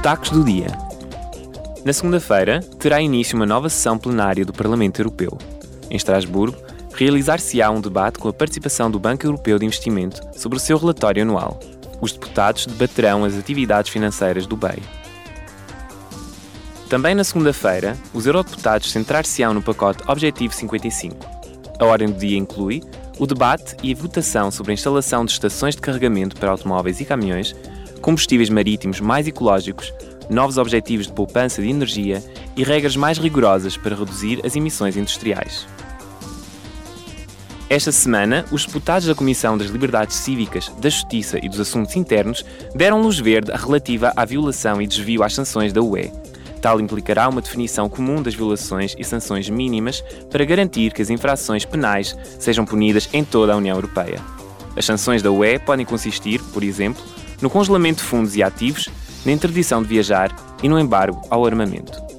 Destaques do dia. Na segunda-feira, terá início uma nova sessão plenária do Parlamento Europeu. Em Estrasburgo, realizar-se-á um debate com a participação do Banco Europeu de Investimento sobre o seu relatório anual. Os deputados debaterão as atividades financeiras do BEI. Também na segunda-feira, os eurodeputados centrar-se-ão no pacote Objetivo 55. A ordem do dia inclui o debate e a votação sobre a instalação de estações de carregamento para automóveis e caminhões, combustíveis marítimos mais ecológicos, novos objetivos de poupança de energia e regras mais rigorosas para reduzir as emissões industriais. Esta semana, os deputados da Comissão das Liberdades Cívicas, da Justiça e dos Assuntos Internos deram luz verde relativa à violação e desvio às sanções da UE. Tal implicará uma definição comum das violações e sanções mínimas para garantir que as infrações penais sejam punidas em toda a União Europeia. As sanções da UE podem consistir, por exemplo, no congelamento de fundos e ativos, na interdição de viajar e no embargo ao armamento.